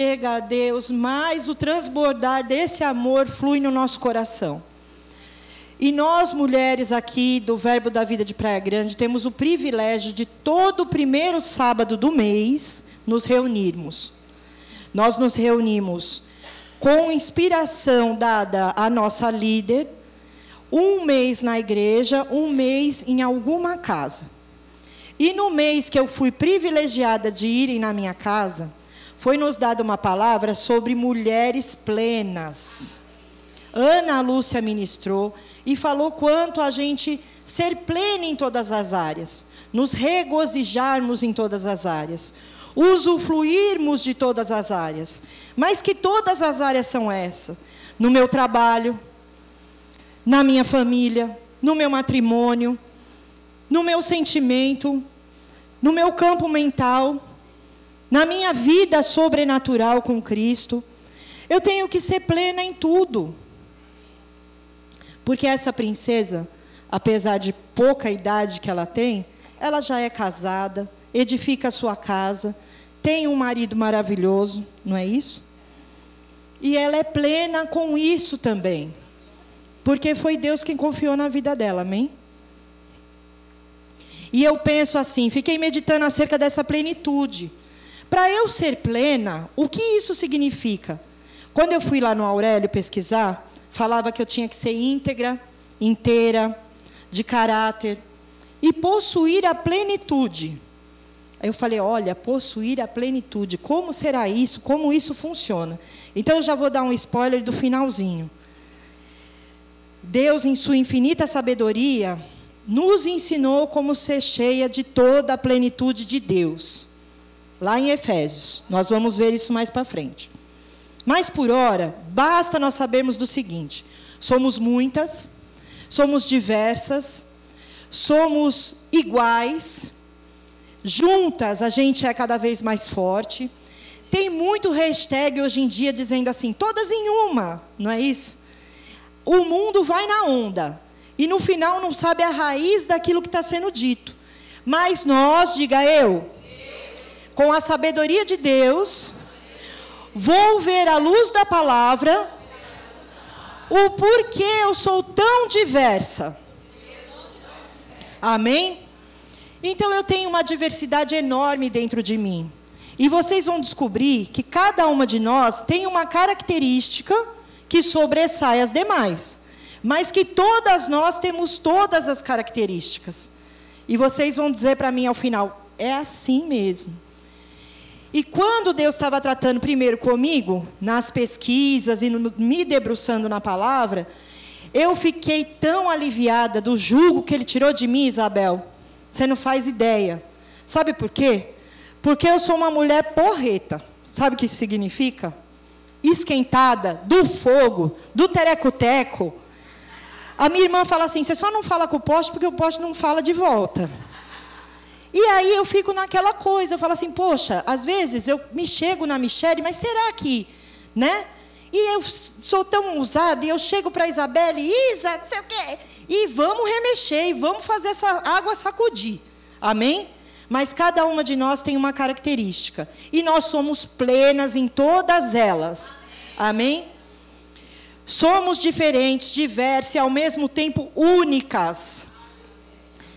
chega a Deus, mais o transbordar desse amor flui no nosso coração. E nós, mulheres aqui do Verbo da Vida de Praia Grande, temos o privilégio de todo o primeiro sábado do mês nos reunirmos. Nós nos reunimos com inspiração dada à nossa líder, um mês na igreja, um mês em alguma casa. E no mês que eu fui privilegiada de irem na minha casa, foi nos dada uma palavra sobre mulheres plenas. Ana Lúcia ministrou e falou quanto a gente ser plena em todas as áreas, nos regozijarmos em todas as áreas, usufruirmos de todas as áreas. Mas que todas as áreas são essa? No meu trabalho, na minha família, no meu matrimônio, no meu sentimento, no meu campo mental, na minha vida sobrenatural com Cristo. Eu tenho que ser plena em tudo. Porque essa princesa, apesar de pouca idade que ela tem, ela já é casada, edifica a sua casa, tem um marido maravilhoso, não é isso? E ela é plena com isso também. Porque foi Deus quem confiou na vida dela, amém? E eu penso assim, fiquei meditando acerca dessa plenitude. Para eu ser plena, o que isso significa? Quando eu fui lá no Aurélio pesquisar, falava que eu tinha que ser íntegra, inteira, de caráter e possuir a plenitude. Aí eu falei: olha, possuir a plenitude, como será isso? Como isso funciona? Então eu já vou dar um spoiler do finalzinho. Deus, em sua infinita sabedoria, nos ensinou como ser cheia de toda a plenitude de Deus. Lá em Efésios. Nós vamos ver isso mais para frente. Mas por hora, basta nós sabermos do seguinte: somos muitas, somos diversas, somos iguais, juntas a gente é cada vez mais forte. Tem muito hashtag hoje em dia dizendo assim, todas em uma, não é isso? O mundo vai na onda e no final não sabe a raiz daquilo que está sendo dito. Mas nós, diga eu, com a sabedoria de Deus, Vou ver à luz da palavra o porquê eu sou tão diversa. Amém? Então eu tenho uma diversidade enorme dentro de mim. E vocês vão descobrir que cada uma de nós tem uma característica que sobressai as demais. Mas que todas nós temos todas as características. E vocês vão dizer para mim ao final: é assim mesmo. E quando Deus estava tratando primeiro comigo, nas pesquisas e no, me debruçando na palavra, eu fiquei tão aliviada do jugo que Ele tirou de mim, Isabel. Você não faz ideia. Sabe por quê? Porque eu sou uma mulher porreta. Sabe o que isso significa? Esquentada, do fogo, do tereco-teco. A minha irmã fala assim: você só não fala com o poste porque o poste não fala de volta. E aí eu fico naquela coisa, eu falo assim, poxa, às vezes eu me chego na Michelle, mas será que, né? E eu sou tão ousada, e eu chego para a Isabelle, Isa, não sei o quê, e vamos remexer, e vamos fazer essa água sacudir. Amém? Mas cada uma de nós tem uma característica. E nós somos plenas em todas elas. Amém? Somos diferentes, diversas e ao mesmo tempo únicas.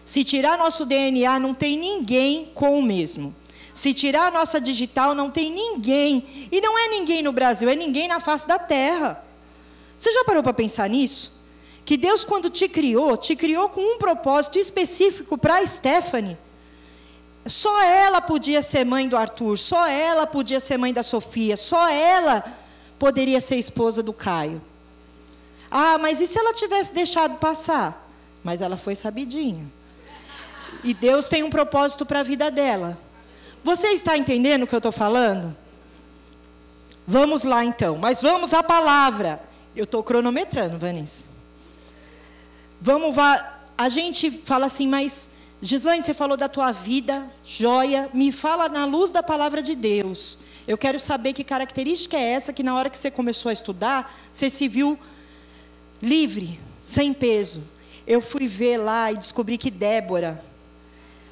Se tirar nosso DNA, não tem ninguém com o mesmo. Se tirar a nossa digital, não tem ninguém. E não é ninguém no Brasil, é ninguém na face da terra. Você já parou para pensar nisso? Que Deus, quando te criou, te criou com um propósito específico para Stephanie. Só ela podia ser mãe do Arthur, só ela podia ser mãe da Sofia, só ela poderia ser esposa do Caio. Ah, mas e se ela tivesse deixado passar? Mas ela foi sabidinha. E Deus tem um propósito para a vida dela. Você está entendendo o que eu estou falando? Vamos lá então, mas vamos à palavra. Eu estou cronometrando, Vanessa. Vamos lá. A gente fala assim, mas Gislaine, você falou da tua vida, joia. Me fala na luz da palavra de Deus. Eu quero saber que característica é essa que na hora que você começou a estudar, você se viu livre, sem peso. Eu fui ver lá e descobri que Débora,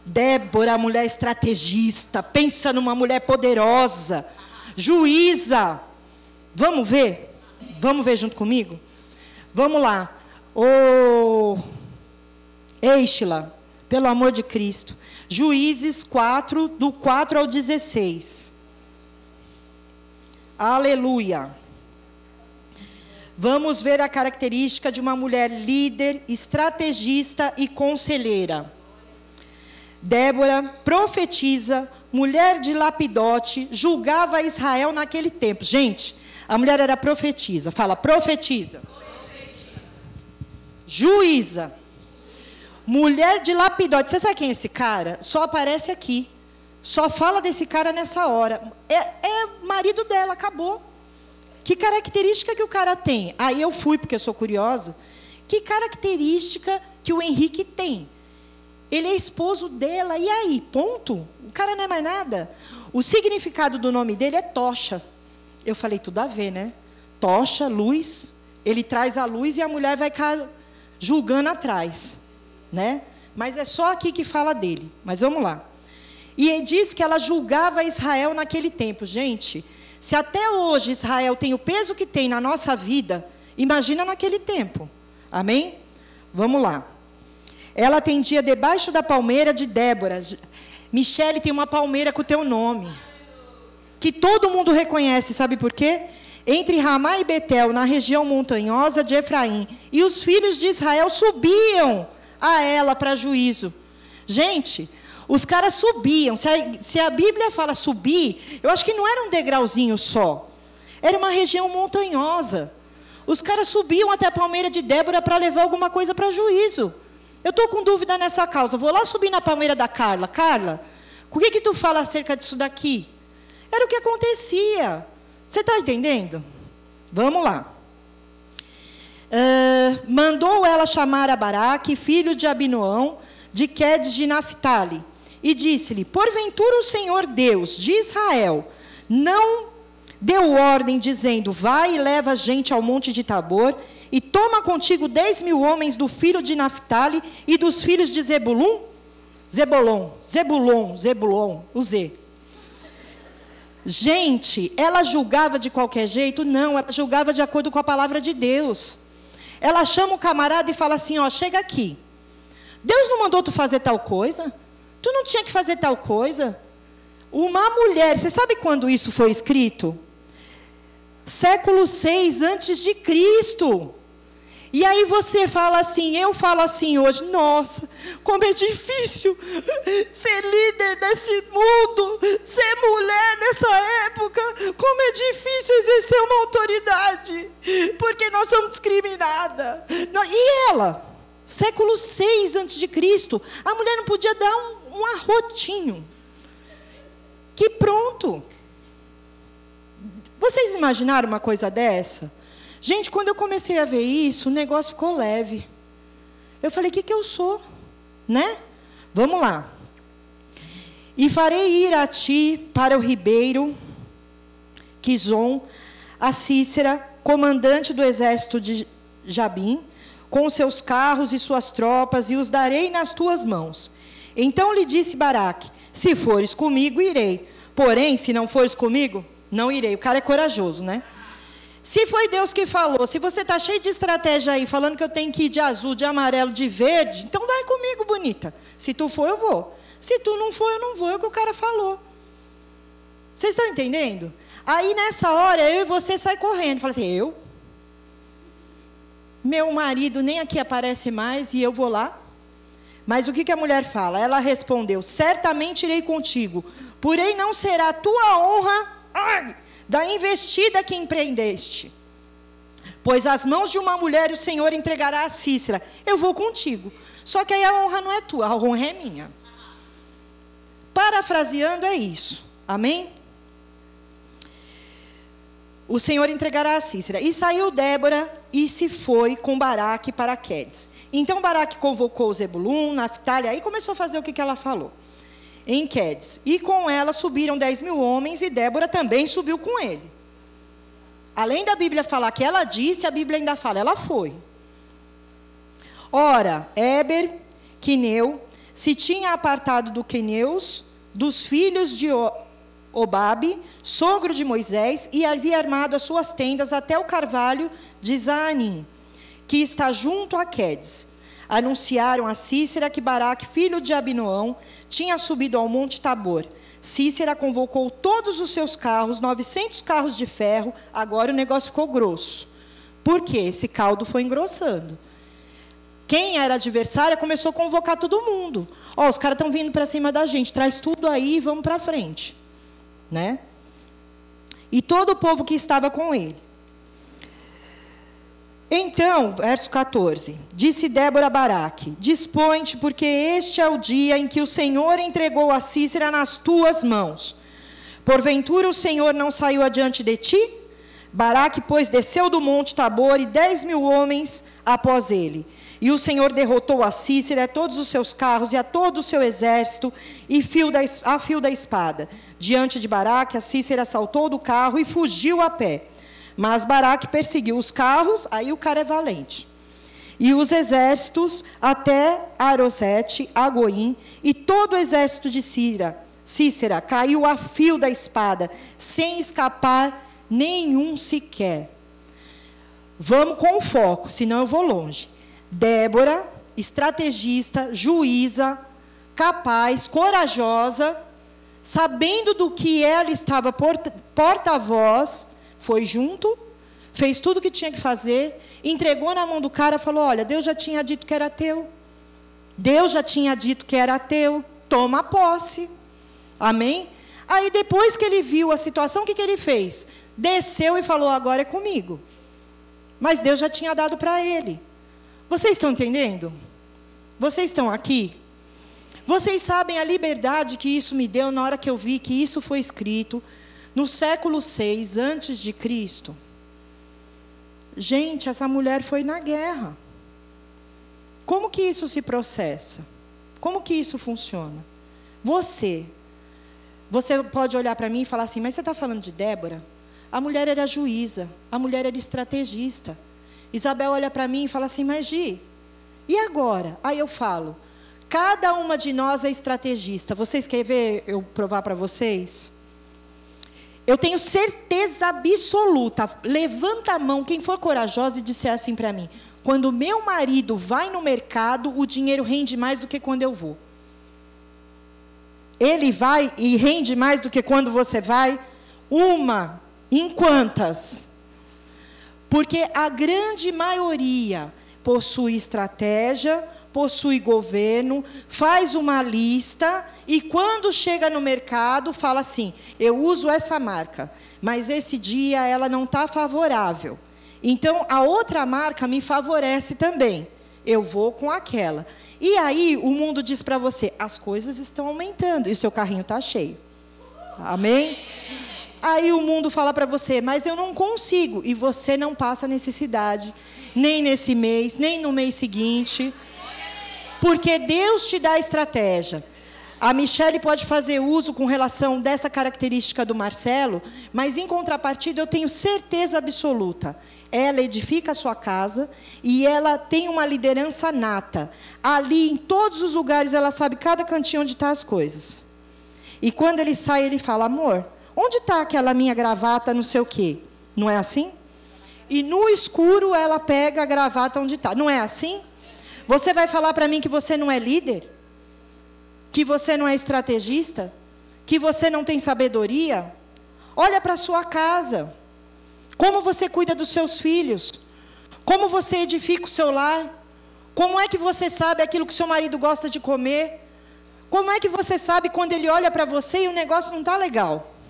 Débora, mulher estrategista, pensa numa mulher poderosa. juíza. Vamos ver? Vamos ver junto comigo? Vamos lá. Ô, Eixla, pelo amor de Cristo. Juízes 4, do 4 ao 16. Aleluia. Vamos ver a característica de uma mulher líder, estrategista e conselheira. Débora, profetiza, mulher de Lapidote, julgava Israel naquele tempo. Gente, a mulher era profetisa. Fala, profetiza. Juíza. Mulher de Lapidote. Você sabe quem é esse cara? Só aparece aqui. Só fala desse cara nessa hora. É, é marido dela, acabou. Que característica que o cara tem? Aí eu fui, porque eu sou curiosa. Que característica que o Henrique tem? Ele é esposo dela, e aí? Ponto. O cara não é mais nada. O significado do nome dele é tocha. Eu falei, tudo a ver, né? Tocha, luz. Ele traz a luz e a mulher vai ficar julgando atrás. Né? Mas é só aqui que fala dele. Mas vamos lá. E ele diz que ela julgava Israel naquele tempo. Gente, se até hoje Israel tem o peso que tem na nossa vida, imagina naquele tempo. Amém? Vamos lá. Ela atendia debaixo da palmeira de Débora. Michele tem uma palmeira com o teu nome. Que todo mundo reconhece, sabe por quê? Entre Ramá e Betel, na região montanhosa de Efraim, e os filhos de Israel subiam a ela para juízo. Gente, os caras subiam. Se a, se a, Bíblia fala subir, eu acho que não era um degrauzinho só. Era uma região montanhosa. Os caras subiam até a palmeira de Débora para levar alguma coisa para juízo. Eu estou com dúvida nessa causa. Vou lá subir na palmeira da Carla. Carla, o que, que tu fala acerca disso daqui? Era o que acontecia. Você está entendendo? Vamos lá. Uh, mandou ela chamar a Baraque, filho de Abinoão, de Quedes de Naphtali, e disse-lhe: Porventura o Senhor Deus de Israel não deu ordem, dizendo: Vai e leva gente ao monte de Tabor, e toma contigo dez mil homens do filho de Naphtali e dos filhos de Zebulum? Zebulon, Zebulon, Zebulon, o Z. Gente, ela julgava de qualquer jeito? Não, ela julgava de acordo com a palavra de Deus. Ela chama o camarada e fala assim: Ó, chega aqui. Deus não mandou tu fazer tal coisa? Tu não tinha que fazer tal coisa? Uma mulher, você sabe quando isso foi escrito? Século 6 antes de Cristo. E aí você fala assim, eu falo assim hoje, nossa, como é difícil ser líder nesse mundo, ser mulher nessa época, como é difícil exercer uma autoridade, porque nós somos discriminadas. E ela, século 6 antes de Cristo, a mulher não podia dar um, um arrotinho. Que pronto. Vocês imaginaram uma coisa dessa? Gente, quando eu comecei a ver isso, o negócio ficou leve. Eu falei: o que, que eu sou? Né? Vamos lá. E farei ir a ti para o ribeiro Quizon, a Cícera, comandante do exército de Jabim, com seus carros e suas tropas, e os darei nas tuas mãos. Então lhe disse Baraque: Se fores comigo, irei. Porém, se não fores comigo, não irei. O cara é corajoso, né? Se foi Deus que falou, se você está cheio de estratégia aí, falando que eu tenho que ir de azul, de amarelo, de verde, então vai comigo, bonita. Se tu for, eu vou. Se tu não for, eu não vou. É o que o cara falou. Vocês estão entendendo? Aí nessa hora, eu e você sai correndo. Fala assim, eu? Meu marido nem aqui aparece mais e eu vou lá? Mas o que, que a mulher fala? Ela respondeu: Certamente irei contigo, porém não será tua honra. Ai, da investida que empreendeste. Pois as mãos de uma mulher o Senhor entregará a Cícera. Eu vou contigo. Só que aí a honra não é tua, a honra é minha. Parafraseando é isso. Amém? O Senhor entregará a Cícera. E saiu Débora e se foi com Baraque para Quedes. Então Baraque convocou Zebulun, Naftali, aí começou a fazer o que, que ela falou em Quedes. E com ela subiram dez mil homens, e Débora também subiu com ele. Além da Bíblia falar que ela disse, a Bíblia ainda fala, ela foi. Ora, Éber, Quineu, se tinha apartado do Queneus, dos filhos de Obabe, sogro de Moisés, e havia armado as suas tendas até o carvalho de Zaanim, que está junto a Quedes. Anunciaram a Cícera que Baraque, filho de Abinoão, tinha subido ao monte Tabor. Cícera convocou todos os seus carros, 900 carros de ferro, agora o negócio ficou grosso. Por quê? Esse caldo foi engrossando. Quem era adversária começou a convocar todo mundo. Ó, oh, os caras estão vindo para cima da gente, traz tudo aí e vamos para frente né? E todo o povo que estava com ele. Então, verso 14: Disse Débora Baraque: Dispõe-te, porque este é o dia em que o Senhor entregou a Cícera nas tuas mãos. Porventura o Senhor não saiu adiante de ti? Baraque, pois, desceu do monte Tabor e dez mil homens após ele. E o Senhor derrotou a Cícera, a todos os seus carros e a todo o seu exército, e fio da, a fio da espada. Diante de Baraque, a Cícera saltou do carro e fugiu a pé. Mas Baraque perseguiu os carros, aí o cara é valente. E os exércitos até Arosete, Agoim, e todo o exército de Cícera, Cícera caiu a fio da espada, sem escapar nenhum sequer. Vamos com foco, senão eu vou longe. Débora, estrategista, juíza, capaz, corajosa, sabendo do que ela estava porta-voz, foi junto, fez tudo o que tinha que fazer, entregou na mão do cara, falou: Olha, Deus já tinha dito que era teu. Deus já tinha dito que era teu. Toma posse. Amém? Aí depois que ele viu a situação, o que, que ele fez? Desceu e falou: Agora é comigo. Mas Deus já tinha dado para ele. Vocês estão entendendo? Vocês estão aqui? Vocês sabem a liberdade que isso me deu na hora que eu vi que isso foi escrito no século 6 antes de Cristo? Gente, essa mulher foi na guerra. Como que isso se processa? Como que isso funciona? Você, você pode olhar para mim e falar assim, mas você está falando de Débora? A mulher era juíza, a mulher era estrategista. Isabel olha para mim e fala assim: Mas Gi, e agora? Aí eu falo: Cada uma de nós é estrategista. Vocês querem ver eu provar para vocês? Eu tenho certeza absoluta. Levanta a mão quem for corajosa e disser assim para mim: Quando meu marido vai no mercado, o dinheiro rende mais do que quando eu vou. Ele vai e rende mais do que quando você vai? Uma. Em quantas? Porque a grande maioria possui estratégia, possui governo, faz uma lista e quando chega no mercado fala assim: eu uso essa marca, mas esse dia ela não está favorável. Então a outra marca me favorece também. Eu vou com aquela. E aí o mundo diz para você: as coisas estão aumentando e o seu carrinho está cheio. Amém? Aí o mundo fala para você, mas eu não consigo. E você não passa necessidade, nem nesse mês, nem no mês seguinte. Porque Deus te dá estratégia. A Michelle pode fazer uso com relação dessa característica do Marcelo, mas em contrapartida eu tenho certeza absoluta. Ela edifica a sua casa e ela tem uma liderança nata. Ali, em todos os lugares, ela sabe cada cantinho onde estão tá as coisas. E quando ele sai, ele fala: amor, Onde está aquela minha gravata, não sei o quê? Não é assim? E no escuro ela pega a gravata onde está. Não é assim? Você vai falar para mim que você não é líder? Que você não é estrategista? Que você não tem sabedoria? Olha para a sua casa. Como você cuida dos seus filhos? Como você edifica o seu lar? Como é que você sabe aquilo que seu marido gosta de comer? Como é que você sabe quando ele olha para você e o negócio não está legal?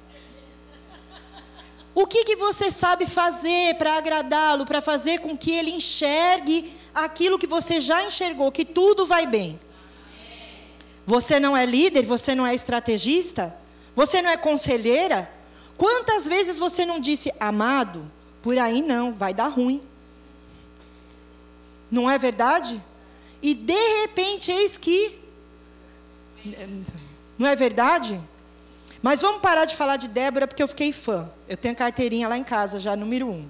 O que, que você sabe fazer para agradá-lo, para fazer com que ele enxergue aquilo que você já enxergou, que tudo vai bem? Você não é líder, você não é estrategista, você não é conselheira? Quantas vezes você não disse, amado, por aí não, vai dar ruim? Não é verdade? E de repente, eis que. Não é verdade? Mas vamos parar de falar de Débora, porque eu fiquei fã. Eu tenho carteirinha lá em casa, já número um.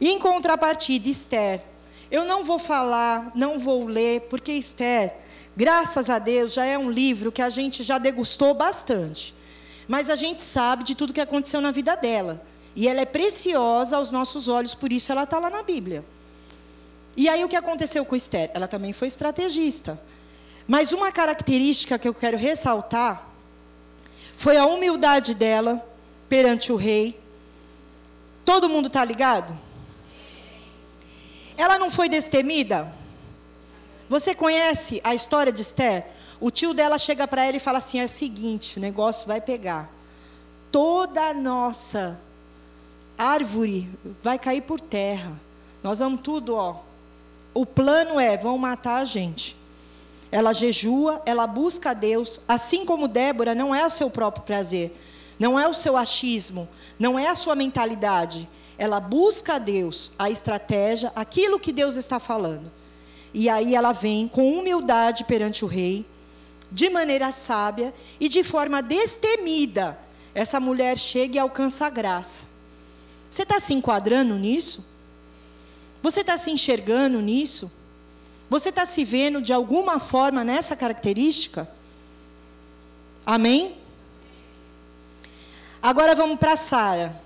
E em contrapartida, Esther. Eu não vou falar, não vou ler, porque Esther, graças a Deus, já é um livro que a gente já degustou bastante. mas a gente sabe de tudo que aconteceu na vida dela. E ela é preciosa aos nossos olhos, por isso ela está lá na Bíblia. E aí o que aconteceu com Esther? Ela também foi estrategista. Mas uma característica que eu quero ressaltar foi a humildade dela perante o rei. Todo mundo está ligado? Ela não foi destemida? Você conhece a história de Esther? O tio dela chega para ela e fala assim: é o seguinte, o negócio vai pegar. Toda a nossa árvore vai cair por terra. Nós vamos tudo, ó. O plano é: vão matar a gente. Ela jejua, ela busca a Deus, assim como Débora, não é o seu próprio prazer, não é o seu achismo, não é a sua mentalidade. Ela busca a Deus, a estratégia, aquilo que Deus está falando. E aí ela vem com humildade perante o rei, de maneira sábia e de forma destemida. Essa mulher chega e alcança a graça. Você está se enquadrando nisso? Você está se enxergando nisso? Você está se vendo de alguma forma nessa característica? Amém? Agora vamos para Sara.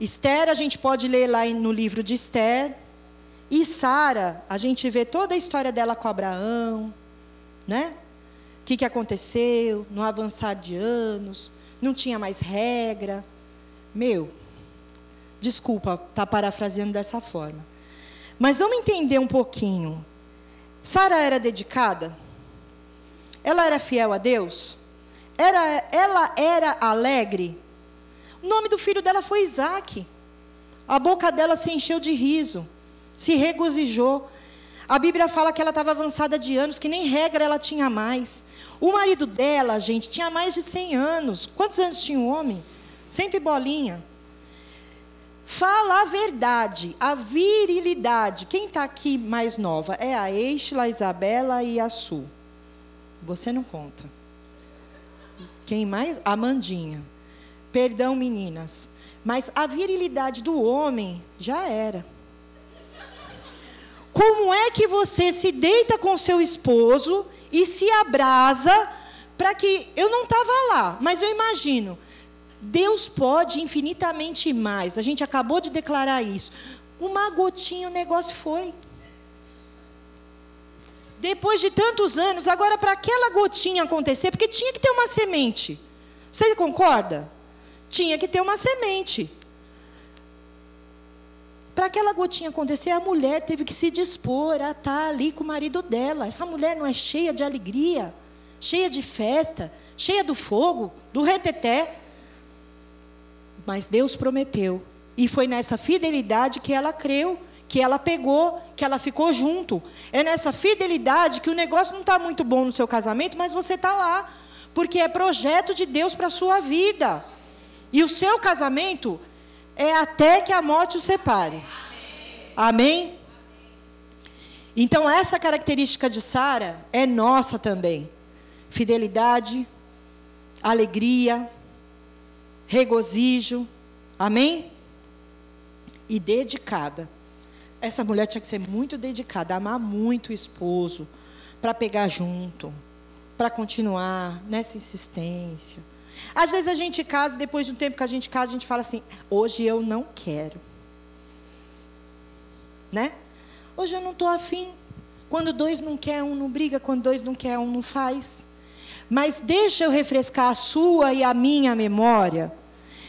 Esther, a gente pode ler lá no livro de Esther. E Sara, a gente vê toda a história dela com Abraão, né? O que, que aconteceu no avançar de anos, não tinha mais regra. Meu, desculpa estar tá parafraseando dessa forma. Mas vamos entender um pouquinho. Sara era dedicada? Ela era fiel a Deus? Era, ela era alegre? O nome do filho dela foi Isaac. A boca dela se encheu de riso se regozijou. A Bíblia fala que ela estava avançada de anos, que nem regra ela tinha mais. O marido dela, gente, tinha mais de 100 anos. Quantos anos tinha o homem? Sempre bolinha. Fala a verdade, a virilidade. Quem está aqui mais nova? É a Eixla, a Isabela e a Su. Você não conta. Quem mais? A Mandinha. Perdão, meninas. Mas a virilidade do homem já era. Como é que você se deita com seu esposo e se abrasa para que. Eu não estava lá, mas eu imagino. Deus pode infinitamente mais. A gente acabou de declarar isso. Uma gotinha, o negócio foi. Depois de tantos anos, agora para aquela gotinha acontecer, porque tinha que ter uma semente. Você concorda? Tinha que ter uma semente. Para aquela gotinha acontecer, a mulher teve que se dispor a estar ali com o marido dela. Essa mulher não é cheia de alegria, cheia de festa, cheia do fogo, do reteté. Mas Deus prometeu. E foi nessa fidelidade que ela creu, que ela pegou, que ela ficou junto. É nessa fidelidade que o negócio não está muito bom no seu casamento, mas você está lá. Porque é projeto de Deus para a sua vida. E o seu casamento é até que a morte o separe. Amém? Então, essa característica de Sara é nossa também. Fidelidade, alegria, regozijo. Amém? E dedicada. Essa mulher tinha que ser muito dedicada, amar muito o esposo, para pegar junto, para continuar nessa insistência. Às vezes a gente casa, depois de um tempo que a gente casa, a gente fala assim: hoje eu não quero. Né? Hoje eu não estou afim. Quando dois não quer, um não briga. Quando dois não quer, um não faz. Mas deixa eu refrescar a sua e a minha memória.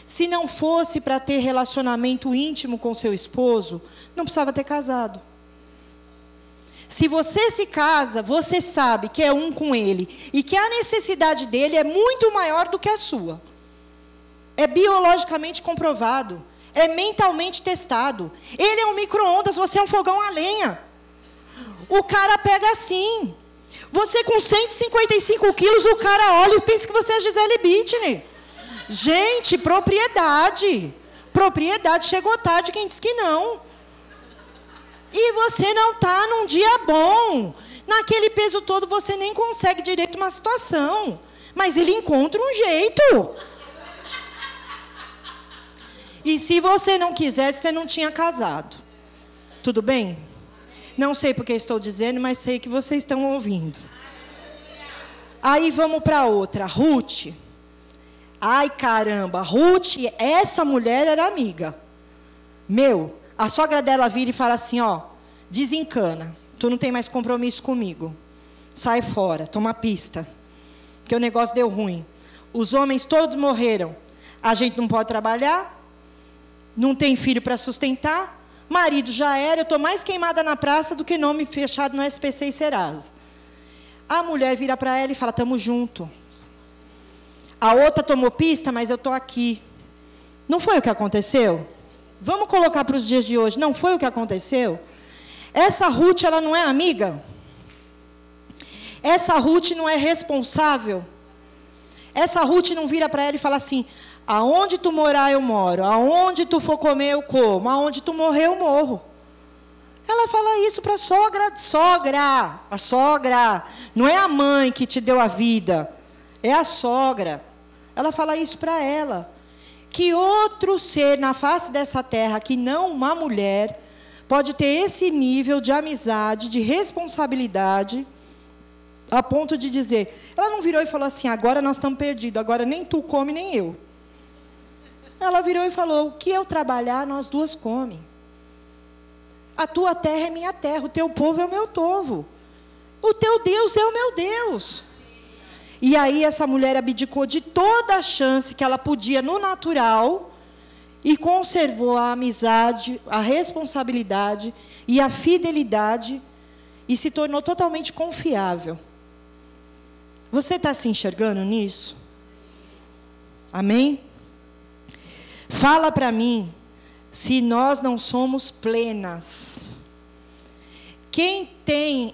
Se não fosse para ter relacionamento íntimo com seu esposo, não precisava ter casado. Se você se casa, você sabe que é um com ele e que a necessidade dele é muito maior do que a sua. É biologicamente comprovado, é mentalmente testado. Ele é um micro-ondas, você é um fogão a lenha. O cara pega assim. Você com 155 quilos, o cara olha e pensa que você é Gisele Bündchen. Gente, propriedade. Propriedade chegou tarde, quem disse que não. E você não está num dia bom. Naquele peso todo você nem consegue direito uma situação. Mas ele encontra um jeito. E se você não quisesse, você não tinha casado. Tudo bem? Não sei porque estou dizendo, mas sei que vocês estão ouvindo. Aí vamos para outra. Ruth. Ai caramba, Ruth, essa mulher era amiga. Meu, a sogra dela vira e fala assim: ó, desencana, tu não tem mais compromisso comigo. Sai fora, toma pista. Que o negócio deu ruim. Os homens todos morreram. A gente não pode trabalhar, não tem filho para sustentar, marido já era, eu estou mais queimada na praça do que nome fechado no SPC e Serasa. A mulher vira para ela e fala: Tamo junto. A outra tomou pista, mas eu estou aqui. Não foi o que aconteceu? Vamos colocar para os dias de hoje. Não foi o que aconteceu? Essa Ruth, ela não é amiga? Essa Ruth não é responsável? Essa Ruth não vira para ela e fala assim: aonde tu morar eu moro, aonde tu for comer eu como, aonde tu morrer eu morro. Ela fala isso para a sogra, sogra, a sogra, não é a mãe que te deu a vida, é a sogra. Ela fala isso para ela. Que outro ser na face dessa terra, que não uma mulher, pode ter esse nível de amizade, de responsabilidade, a ponto de dizer. Ela não virou e falou assim: agora nós estamos perdidos, agora nem tu come, nem eu. Ela virou e falou: o que eu trabalhar, nós duas come. A tua terra é minha terra, o teu povo é o meu povo. O teu Deus é o meu Deus. E aí essa mulher abdicou de toda a chance que ela podia no natural e conservou a amizade, a responsabilidade e a fidelidade e se tornou totalmente confiável. Você está se enxergando nisso? Amém? Fala para mim se nós não somos plenas. Quem tem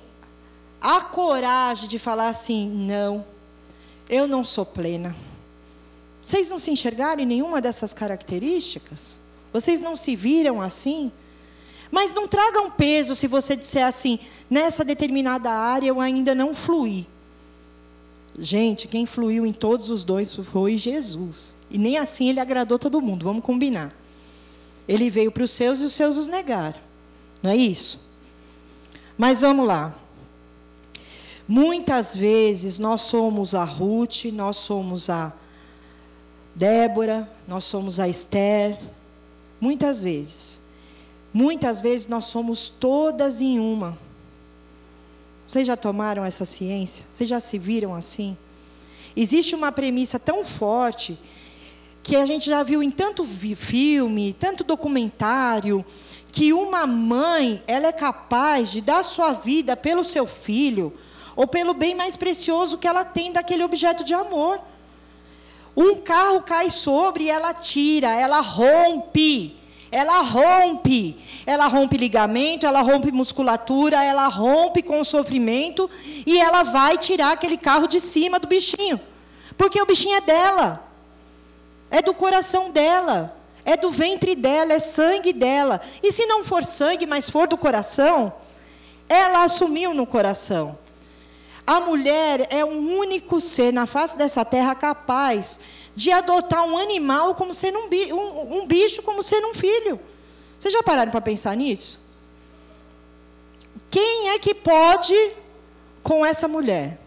a coragem de falar assim, não, eu não sou plena. Vocês não se enxergaram em nenhuma dessas características? Vocês não se viram assim? Mas não tragam peso se você disser assim, nessa determinada área eu ainda não fluí. Gente, quem fluiu em todos os dois foi Jesus. E nem assim ele agradou todo mundo, vamos combinar. Ele veio para os seus e os seus os negaram. Não é isso? Mas vamos lá. Muitas vezes nós somos a Ruth, nós somos a Débora, nós somos a Esther. Muitas vezes. Muitas vezes nós somos todas em uma. Vocês já tomaram essa ciência? Vocês já se viram assim? Existe uma premissa tão forte que a gente já viu em tanto filme, tanto documentário, que uma mãe, ela é capaz de dar sua vida pelo seu filho, ou pelo bem mais precioso que ela tem daquele objeto de amor. Um carro cai sobre e ela tira, ela rompe. Ela rompe. Ela rompe ligamento, ela rompe musculatura, ela rompe com o sofrimento e ela vai tirar aquele carro de cima do bichinho. Porque o bichinho é dela. É do coração dela. É do ventre dela, é sangue dela. E se não for sangue, mas for do coração, ela assumiu no coração. A mulher é o único ser na face dessa terra capaz de adotar um animal como sendo um, bicho, um, um bicho como sendo um filho. Vocês já pararam para pensar nisso? Quem é que pode com essa mulher?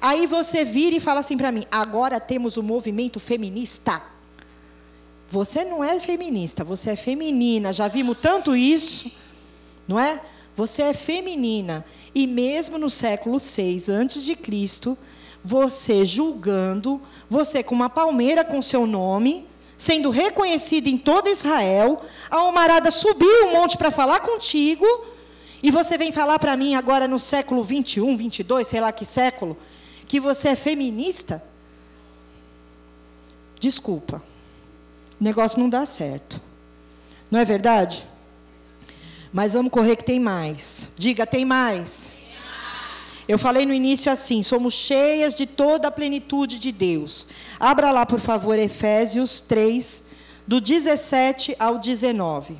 Aí você vira e fala assim para mim: agora temos o movimento feminista. Você não é feminista, você é feminina. Já vimos tanto isso, não é? Você é feminina. E mesmo no século VI antes de Cristo, você julgando, você com uma palmeira com seu nome, sendo reconhecida em toda Israel, a Almarada subiu um monte para falar contigo, e você vem falar para mim agora no século 21, 22, sei lá que século, que você é feminista? Desculpa. O negócio não dá certo. Não é verdade? Mas vamos correr que tem mais. Diga, tem mais. Eu falei no início assim: somos cheias de toda a plenitude de Deus. Abra lá, por favor, Efésios 3, do 17 ao 19.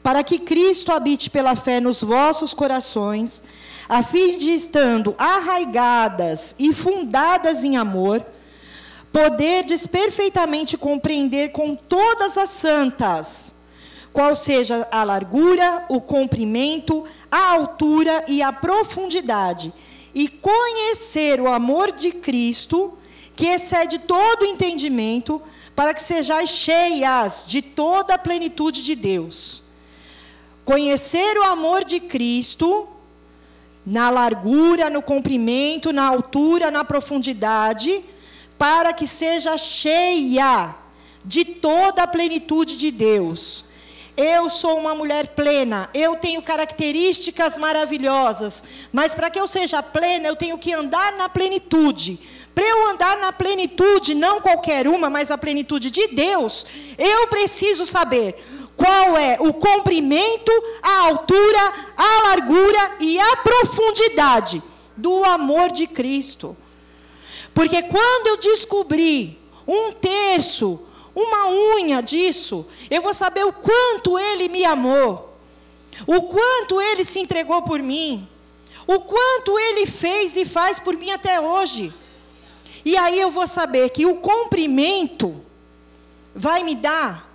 Para que Cristo habite pela fé nos vossos corações, a fim de estando arraigadas e fundadas em amor, poderdes perfeitamente compreender com todas as santas qual seja a largura, o comprimento, a altura e a profundidade, e conhecer o amor de Cristo, que excede todo entendimento, para que sejais cheias de toda a plenitude de Deus. Conhecer o amor de Cristo, na largura, no comprimento, na altura, na profundidade, para que seja cheia de toda a plenitude de Deus. Eu sou uma mulher plena, eu tenho características maravilhosas, mas para que eu seja plena, eu tenho que andar na plenitude. Para eu andar na plenitude, não qualquer uma, mas a plenitude de Deus, eu preciso saber qual é o comprimento, a altura, a largura e a profundidade do amor de Cristo. Porque quando eu descobrir um terço, uma unha disso, eu vou saber o quanto ele me amou, o quanto ele se entregou por mim, o quanto ele fez e faz por mim até hoje. E aí eu vou saber que o comprimento vai me dar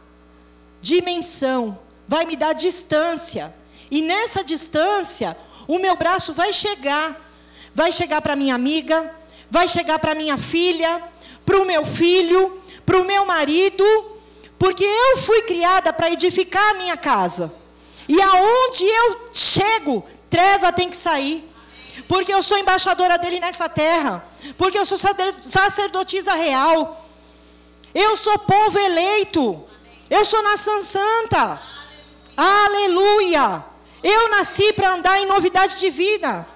dimensão, vai me dar distância. E nessa distância, o meu braço vai chegar. Vai chegar para minha amiga, vai chegar para minha filha, para o meu filho, para o meu marido, porque eu fui criada para edificar a minha casa. E aonde eu chego, treva tem que sair. Porque eu sou embaixadora dele nessa terra. Porque eu sou sacerdotisa real. Eu sou povo eleito. Eu sou nação santa. Aleluia. Eu nasci para andar em novidade de vida.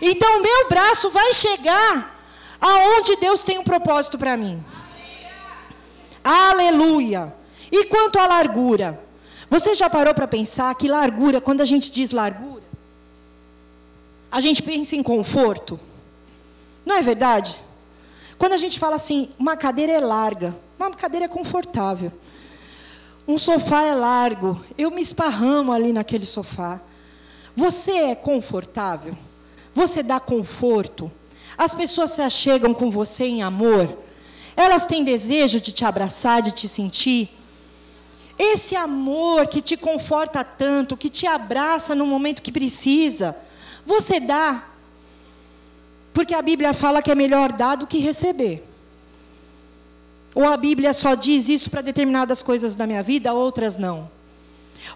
Então, meu braço vai chegar aonde Deus tem um propósito para mim. Aleluia. E quanto à largura? Você já parou para pensar que largura, quando a gente diz largura, a gente pensa em conforto? Não é verdade? Quando a gente fala assim, uma cadeira é larga, uma cadeira é confortável. Um sofá é largo, eu me esparramo ali naquele sofá. Você é confortável? Você dá conforto? As pessoas se achegam com você em amor? Elas têm desejo de te abraçar, de te sentir? Esse amor que te conforta tanto, que te abraça no momento que precisa, você dá? Porque a Bíblia fala que é melhor dar do que receber. Ou a Bíblia só diz isso para determinadas coisas da minha vida, outras não.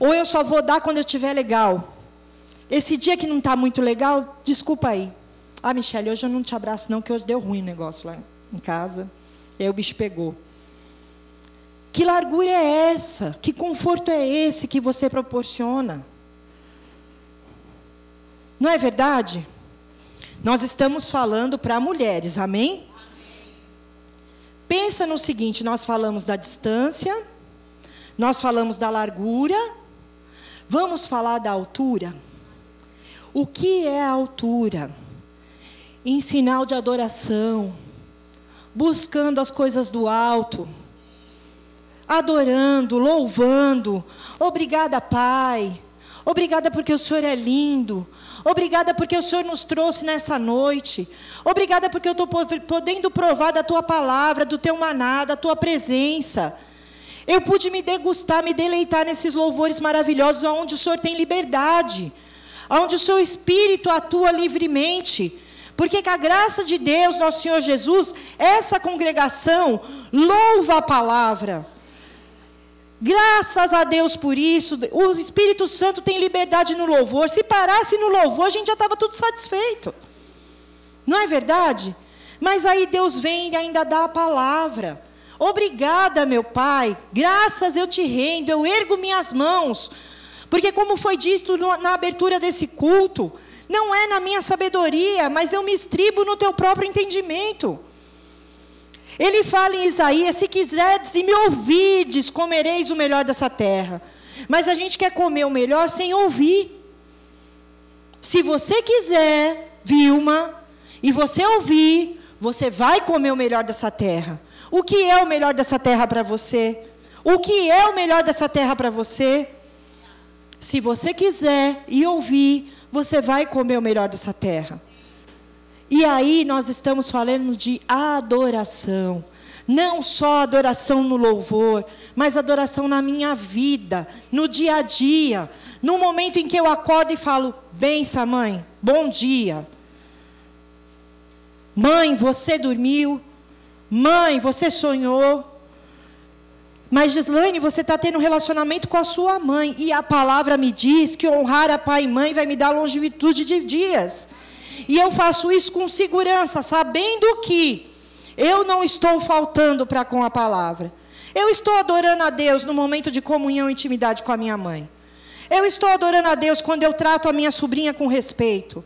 Ou eu só vou dar quando eu estiver legal. Esse dia que não está muito legal, desculpa aí. Ah, Michelle, hoje eu não te abraço não, que hoje deu ruim o negócio lá em casa. E aí o bicho pegou. Que largura é essa? Que conforto é esse que você proporciona? Não é verdade? Nós estamos falando para mulheres, amém? Pensa no seguinte: nós falamos da distância, nós falamos da largura, vamos falar da altura. O que é a altura? Em sinal de adoração, buscando as coisas do alto, adorando, louvando. Obrigada, Pai. Obrigada porque o Senhor é lindo. Obrigada porque o Senhor nos trouxe nessa noite. Obrigada porque eu estou podendo provar da tua palavra, do teu maná, da tua presença. Eu pude me degustar, me deleitar nesses louvores maravilhosos, onde o Senhor tem liberdade, onde o seu Espírito atua livremente. Porque com a graça de Deus, nosso Senhor Jesus, essa congregação louva a palavra. Graças a Deus por isso. O Espírito Santo tem liberdade no louvor. Se parasse no louvor, a gente já estava tudo satisfeito. Não é verdade? Mas aí Deus vem e ainda dá a palavra. Obrigada, meu Pai. Graças eu te rendo. Eu ergo minhas mãos. Porque, como foi dito na abertura desse culto, não é na minha sabedoria, mas eu me estribo no teu próprio entendimento. Ele fala em Isaías: se quiserdes e me ouvirdes, comereis o melhor dessa terra. Mas a gente quer comer o melhor sem ouvir. Se você quiser, Vilma, e você ouvir, você vai comer o melhor dessa terra. O que é o melhor dessa terra para você? O que é o melhor dessa terra para você? Se você quiser e ouvir, você vai comer o melhor dessa terra. E aí nós estamos falando de adoração. Não só adoração no louvor, mas adoração na minha vida, no dia a dia. No momento em que eu acordo e falo: Bença, mãe, bom dia. Mãe, você dormiu? Mãe, você sonhou. Mas, Gislaine, você está tendo um relacionamento com a sua mãe. E a palavra me diz que honrar a pai e mãe vai me dar longevitude de dias. E eu faço isso com segurança, sabendo que eu não estou faltando para com a palavra. Eu estou adorando a Deus no momento de comunhão e intimidade com a minha mãe. Eu estou adorando a Deus quando eu trato a minha sobrinha com respeito.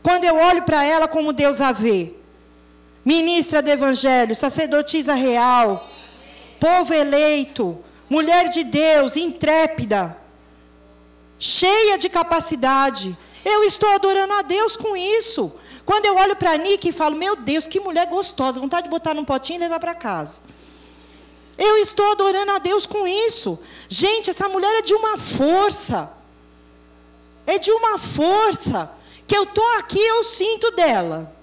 Quando eu olho para ela como Deus a vê. Ministra do Evangelho, sacerdotisa real, povo eleito, mulher de Deus, intrépida, cheia de capacidade. Eu estou adorando a Deus com isso. Quando eu olho para a Nick e falo, meu Deus, que mulher gostosa, vontade de botar num potinho e levar para casa. Eu estou adorando a Deus com isso. Gente, essa mulher é de uma força. É de uma força. Que eu estou aqui, eu sinto dela.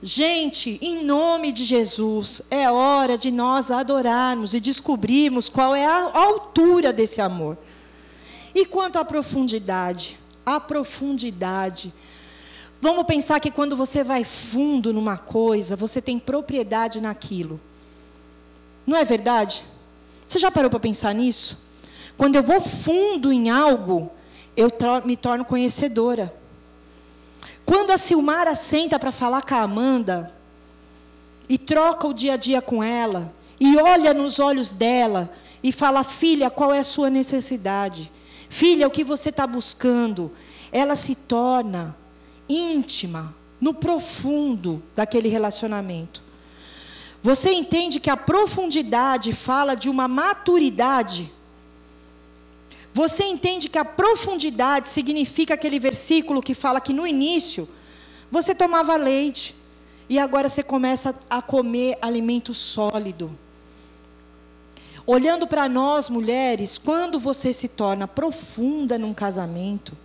Gente, em nome de Jesus, é hora de nós adorarmos e descobrirmos qual é a altura desse amor. E quanto à profundidade? A profundidade. Vamos pensar que quando você vai fundo numa coisa, você tem propriedade naquilo. Não é verdade? Você já parou para pensar nisso? Quando eu vou fundo em algo, eu me torno conhecedora. Quando a Silmara senta para falar com a Amanda e troca o dia a dia com ela e olha nos olhos dela e fala: Filha, qual é a sua necessidade? Filha, o que você está buscando? Ela se torna íntima, no profundo daquele relacionamento. Você entende que a profundidade fala de uma maturidade? Você entende que a profundidade significa aquele versículo que fala que no início você tomava leite e agora você começa a comer alimento sólido. Olhando para nós mulheres, quando você se torna profunda num casamento,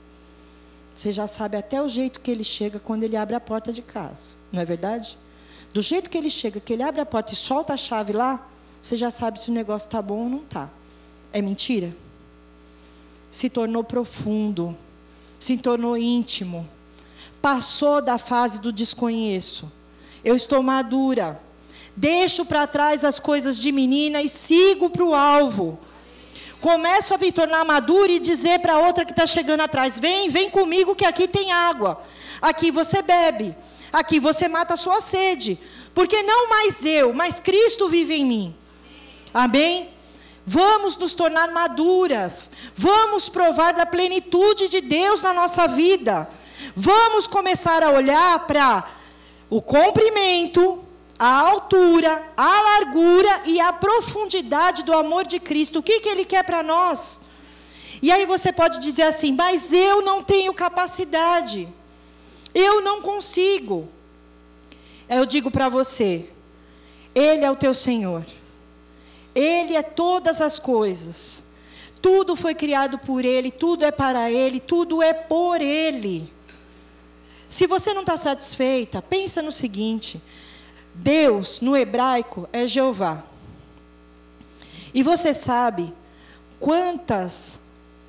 você já sabe até o jeito que ele chega quando ele abre a porta de casa, não é verdade? Do jeito que ele chega, que ele abre a porta e solta a chave lá, você já sabe se o negócio está bom ou não está. É mentira? Se tornou profundo, se tornou íntimo, passou da fase do desconheço. Eu estou madura. Deixo para trás as coisas de menina e sigo para o alvo. Começo a me tornar madura e dizer para outra que está chegando atrás: vem, vem comigo que aqui tem água. Aqui você bebe. Aqui você mata a sua sede. Porque não mais eu, mas Cristo vive em mim. Amém? Vamos nos tornar maduras. Vamos provar da plenitude de Deus na nossa vida. Vamos começar a olhar para o comprimento, a altura, a largura e a profundidade do amor de Cristo. O que, que Ele quer para nós? E aí você pode dizer assim, mas eu não tenho capacidade. Eu não consigo. Eu digo para você, Ele é o teu Senhor. Ele é todas as coisas. Tudo foi criado por Ele, tudo é para Ele, tudo é por Ele. Se você não está satisfeita, pensa no seguinte: Deus, no hebraico, é Jeová. E você sabe quantas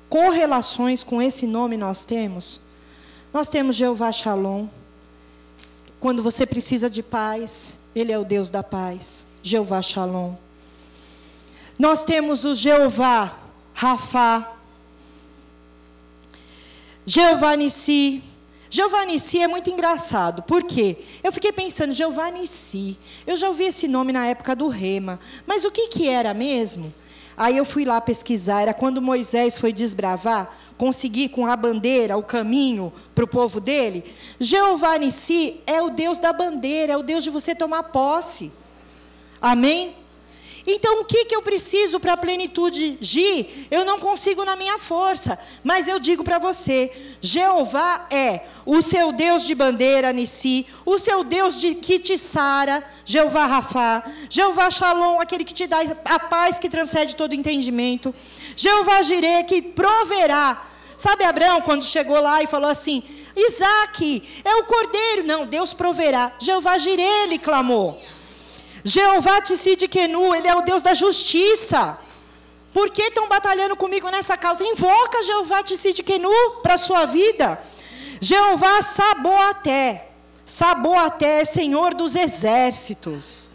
correlações com esse nome nós temos? Nós temos Jeová Shalom. Quando você precisa de paz, Ele é o Deus da paz. Jeová Shalom. Nós temos o Jeová Rafá. Jeová Nissi. Jeová Nissi é muito engraçado, por quê? Eu fiquei pensando, Jeová Nissi, eu já ouvi esse nome na época do Rema, mas o que, que era mesmo? Aí eu fui lá pesquisar, era quando Moisés foi desbravar, conseguir com a bandeira o caminho para o povo dele. Jeová Nissi é o Deus da bandeira, é o Deus de você tomar posse. Amém? Então, o que, que eu preciso para a plenitude? Gi, eu não consigo na minha força, mas eu digo para você: Jeová é o seu Deus de bandeira, Nissi, o seu Deus de que te sara, Jeová Rafá, Jeová Shalom, aquele que te dá a paz que transcende todo entendimento, Jeová Jireh, que proverá. Sabe Abraão, quando chegou lá e falou assim: Isaac, é o cordeiro. Não, Deus proverá. Jeová Jireh, ele clamou. Jeová Tissidikenu, ele é o Deus da justiça. Por que estão batalhando comigo nessa causa? Invoca Jeová Tissidikenu para a sua vida. Jeová Saboaté. Saboaté é Senhor dos exércitos.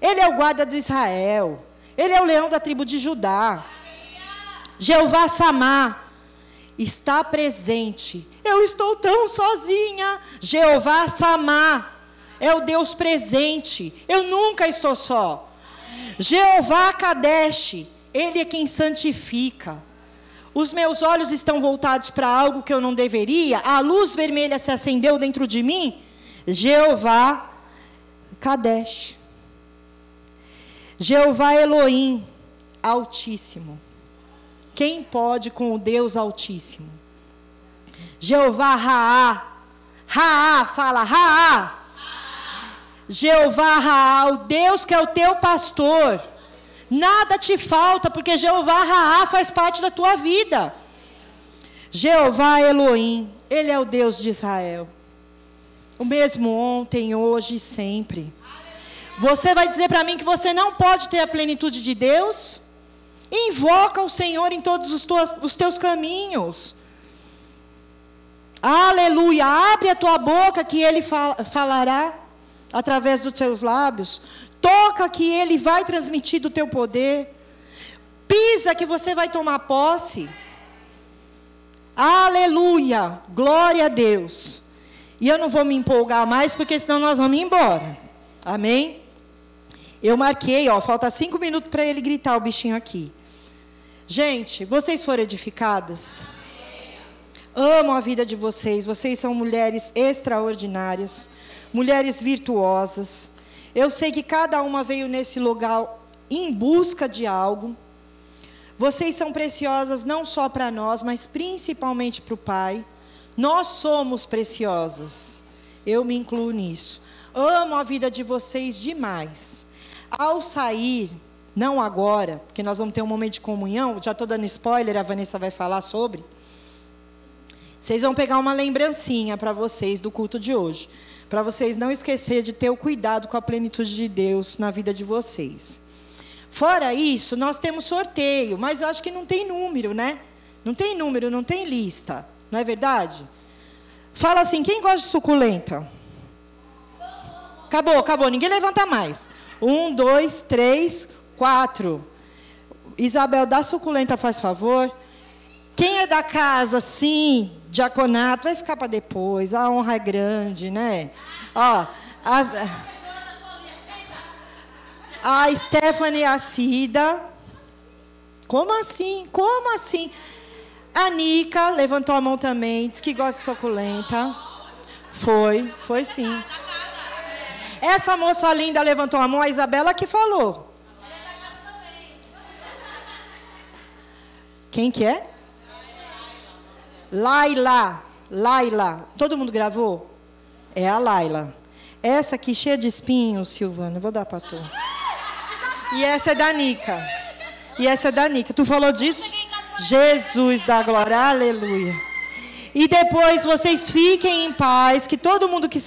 Ele é o guarda de Israel. Ele é o leão da tribo de Judá. Jeová Samá está presente. Eu estou tão sozinha. Jeová Samá é o Deus presente. Eu nunca estou só. Jeová Kadesh, ele é quem santifica. Os meus olhos estão voltados para algo que eu não deveria. A luz vermelha se acendeu dentro de mim. Jeová Kadesh. Jeová Elohim, Altíssimo. Quem pode com o Deus Altíssimo? Jeová Raá. Raá, fala Raá. Jeová Raá, o Deus que é o teu pastor. Nada te falta, porque Jeová Raá faz parte da tua vida. Jeová Elohim, Ele é o Deus de Israel. O mesmo ontem, hoje e sempre. Você vai dizer para mim que você não pode ter a plenitude de Deus? Invoca o Senhor em todos os, tuas, os teus caminhos. Aleluia. Abre a tua boca que Ele fal, falará através dos teus lábios. Toca que Ele vai transmitir do teu poder. Pisa que você vai tomar posse. Aleluia. Glória a Deus. E eu não vou me empolgar mais, porque senão nós vamos embora. Amém? Eu marquei, ó, falta cinco minutos para ele gritar o bichinho aqui. Gente, vocês foram edificadas? Amo a vida de vocês. Vocês são mulheres extraordinárias, mulheres virtuosas. Eu sei que cada uma veio nesse lugar em busca de algo. Vocês são preciosas não só para nós, mas principalmente para o Pai. Nós somos preciosas. Eu me incluo nisso. Amo a vida de vocês demais. Ao sair, não agora, porque nós vamos ter um momento de comunhão, já estou dando spoiler, a Vanessa vai falar sobre. Vocês vão pegar uma lembrancinha para vocês do culto de hoje. Para vocês não esquecer de ter o cuidado com a plenitude de Deus na vida de vocês. Fora isso, nós temos sorteio, mas eu acho que não tem número, né? Não tem número, não tem lista. Não é verdade? Fala assim, quem gosta de suculenta? Acabou, acabou, ninguém levanta mais. Um, dois, três, quatro. Isabel, dá suculenta, faz favor. Quem é da casa, sim, diaconato, vai ficar para depois. A honra é grande, né? Ó, a, a Stephanie e a Cida. Como assim? Como assim? A Nica levantou a mão também, disse que gosta de suculenta. Foi, foi sim. Essa moça linda levantou a mão, a Isabela que falou. Quem que é? Laila. Laila. Todo mundo gravou? É a Laila. Essa aqui cheia de espinhos, Silvana. Vou dar para tu. E essa é da Nica. E essa é da Nica. Tu falou disso? Jesus da glória, aleluia. E depois vocês fiquem em paz, que todo mundo que